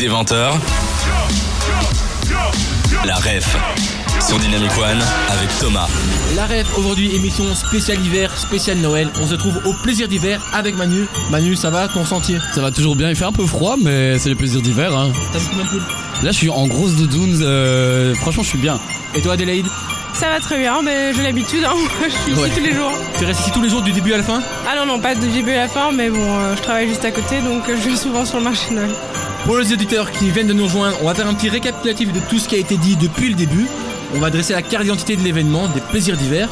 Des 20h. La ref sur Dynamic One avec Thomas. La rêve aujourd'hui émission spéciale hiver, spéciale Noël. On se trouve au plaisir d'hiver avec Manu. Manu, ça va ton sentier Ça va toujours bien, il fait un peu froid, mais c'est les plaisirs d'hiver. Hein. T'as mis combien de poules? Là, je suis en grosse doudoune, euh, franchement, je suis bien. Et toi Adélaïde? Ça va très bien, mais j'ai l'habitude, hein. je suis ici tous les jours. Tu restes ici tous les jours du début à la fin? Ah non, non, pas de début à la fin, mais bon, euh, je travaille juste à côté, donc euh, je viens souvent sur le marché Noël. Pour les auditeurs qui viennent de nous rejoindre, on va faire un petit récapitulatif de tout ce qui a été dit depuis le début. On va dresser la carte d'identité de l'événement, des plaisirs d'hiver.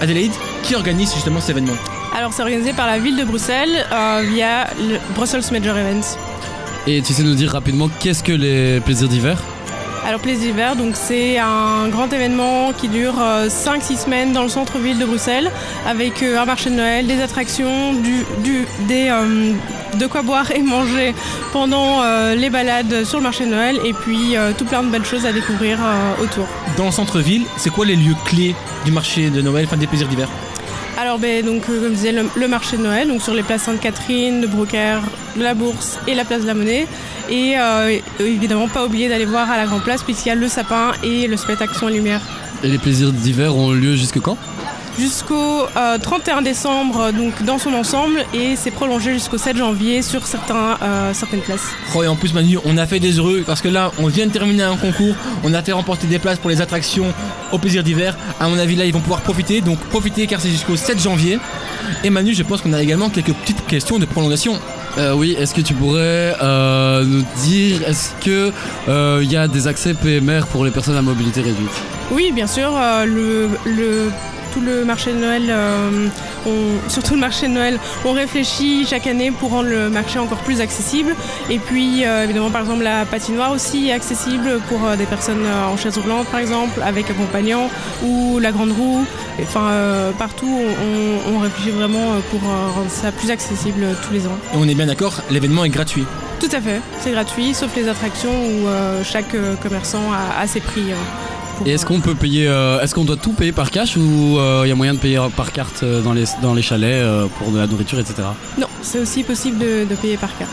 Adélaïde, qui organise justement cet événement? Alors, c'est organisé par la ville de Bruxelles euh, via le Brussels Major Events. Et tu sais nous dire rapidement qu'est-ce que les plaisirs d'hiver Alors, Plaisir d'hiver, c'est un grand événement qui dure 5-6 semaines dans le centre-ville de Bruxelles, avec euh, un marché de Noël, des attractions, euh, de quoi boire et manger pendant euh, les balades sur le marché de Noël, et puis euh, tout plein de belles choses à découvrir euh, autour. Dans le centre-ville, c'est quoi les lieux clés du marché de Noël, enfin des plaisirs d'hiver? Alors, ben, euh, comme je disais, le, marché de Noël, sur les places Sainte-Catherine, de Brocaire, la Bourse et la place de la Monnaie. Et euh, évidemment, pas oublier d'aller voir à la Grand Place, puisqu'il y a le sapin et le spectacle et Lumière. Et les plaisirs d'hiver ont lieu jusque quand? Jusqu'au euh, 31 décembre, euh, donc dans son ensemble, et c'est prolongé jusqu'au 7 janvier sur certains, euh, certaines places. Oh, et en plus Manu, on a fait des heureux parce que là, on vient de terminer un concours, on a fait remporter des places pour les attractions au plaisir d'hiver. À mon avis, là, ils vont pouvoir profiter, donc profitez car c'est jusqu'au 7 janvier. Et Manu, je pense qu'on a également quelques petites questions de prolongation. Euh, Oui, est-ce que tu pourrais euh, nous dire, est-ce que euh, il y a des accès PMR pour les personnes à mobilité réduite? Oui, bien sûr, euh, le, le- tout le marché de Noël, euh, on- surtout le marché de Noël, on réfléchit chaque année pour rendre le marché encore plus accessible. Et puis, euh, évidemment, par exemple, la patinoire aussi est accessible pour euh, des personnes en chaise roulante, par exemple, avec accompagnant, ou la grande roue. Enfin, partout, on, on réfléchit vraiment pour rendre ça plus accessible tous les ans. Et on est bien d'accord, l'événement est gratuit. Tout à fait, c'est gratuit, sauf les attractions où chaque commerçant a, a ses prix. Euh, Et est-ce qu'on peut payer, euh, est-ce qu'on doit tout payer par cash ou il y a moyen de payer par carte euh, dans les, dans les chalets euh, pour de la nourriture, etc. Non, c'est aussi possible de, de payer par carte.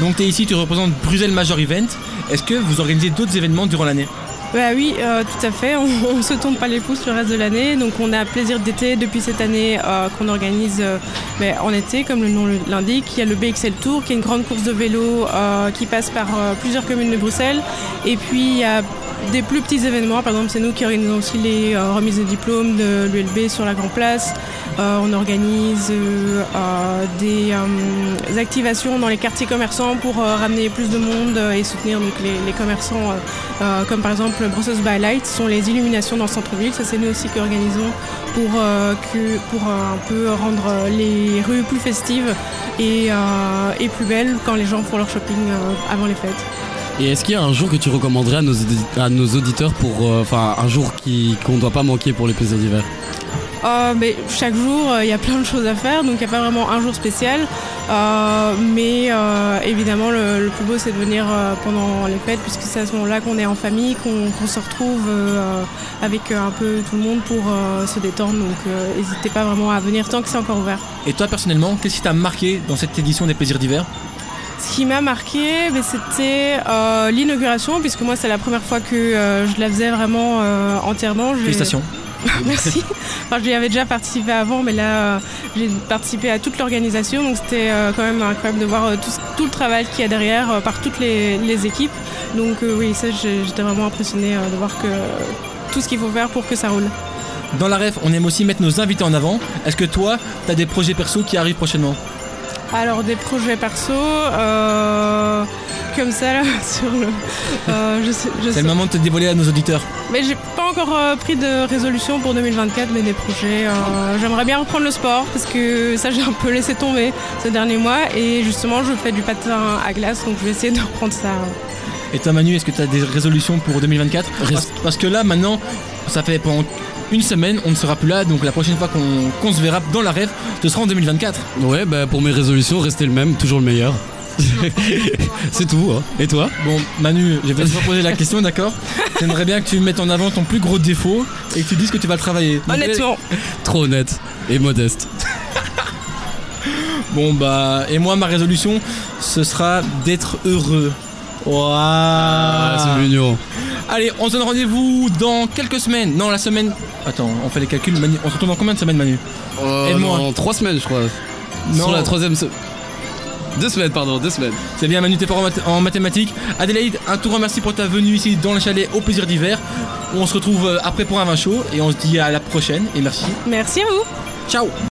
Donc tu es ici, tu représentes Bruxelles Major Event. Est-ce que vous organisez d'autres événements durant l'année? Bah oui, euh, tout à fait. On, on se tombe pas les pouces le reste de l'année. Donc on a plaisir d'été depuis cette année euh, qu'on organise euh, ben, en été, comme le nom l'indique. Il y a le BXL Tour, qui est une grande course de vélo euh, qui passe par euh, plusieurs communes de Bruxelles. Et puis il y a des plus petits événements. Par exemple, c'est nous qui organisons aussi les euh, remises de diplômes de l'ULB sur la Grand Place. Euh, on organise euh, des activations dans les quartiers commerçants pour ramener plus de monde et soutenir les, commerçants, comme par exemple Brussels by Light, ce sont les illuminations dans le centre-ville. Ça, c'est nous aussi qui organisons pour, un peu rendre les rues plus festives et, plus belles quand les gens font leur shopping avant les fêtes. Et est-ce qu'il y a un jour que tu recommanderais à nos, à nos auditeurs pour, euh, enfin, un jour qui qu'on ne doit pas manquer pour les plaisirs d'hiver? Euh, mais chaque jour, euh, il y a plein de choses à faire, donc il n'y a pas vraiment un jour spécial. Euh, mais euh, évidemment, le, le plus beau, c'est de venir euh, pendant les fêtes, puisque c'est à ce moment-là qu'on est en famille, qu'on se retrouve euh, avec euh, un peu tout le monde pour euh, se détendre. Donc euh, n'hésitez pas vraiment à venir tant que c'est encore ouvert. Et toi personnellement, qu'est-ce qui t'a marqué dans cette édition des plaisirs d'hiver? Qui m'a marqué, ben, c'était euh, l'inauguration, puisque moi, c'est la première fois que euh, je la faisais vraiment euh, entièrement. Félicitations. Merci. Enfin, j'y avais déjà participé avant, mais là, j'ai participé à toute l'organisation, donc c'était quand même incroyable de voir tout, le travail qu'il y a derrière par toutes les, les équipes. Donc oui, ça, j'étais vraiment impressionnée de voir que tout ce qu'il faut faire pour que ça roule. Dans la ref, on aime aussi mettre nos invités en avant. Est-ce que toi, t'as des projets perso qui arrivent prochainement? Alors des projets perso, euh, comme ça là, sur le... euh, je sais, je C'est sais- le moment de te dévoiler à nos auditeurs. Mais j'ai pas encore euh, pris de résolution pour 2024, mais des projets. J'aimerais bien reprendre le sport parce que ça j'ai un peu laissé tomber ces derniers mois et justement je fais du patin à glace donc je vais essayer de reprendre ça. Et toi Manu, est-ce que tu as des résolutions pour 2024 parce, parce que là maintenant, ça fait pendant une semaine, on ne sera plus là, donc la prochaine fois qu'on se verra dans la rêve, ce sera en 2024. Ouais, bah pour mes résolutions, rester le même, toujours le meilleur. C'est tout. Hein. Et toi? Bon Manu, je vais te reposer la question, d'accord? J'aimerais bien que tu mettes en avant ton plus gros défaut et que tu dises que tu vas le travailler. Donc, Honnêtement, Trop honnête et modeste. Bon bah, et moi ma résolution, ce sera d'être heureux. Waouh Ah, c'est mignon. Allez, on se donne rendez-vous dans quelques semaines. Non, la semaine. Attends, on fait les calculs. Manu, on se retrouve dans combien de semaines, Manu Euh, Aide-moi. non, trois semaines, je crois. Non. Sur la troisième se- Deux semaines, pardon, deux semaines. C'est bien, Manu, t'es fort en, math- en mathématiques. Adélaïde, un tout grand merci pour ta venue ici dans le chalet au plaisir d'hiver. On se retrouve euh, après pour un vin chaud et on se dit à la prochaine et merci. Merci à vous. Ciao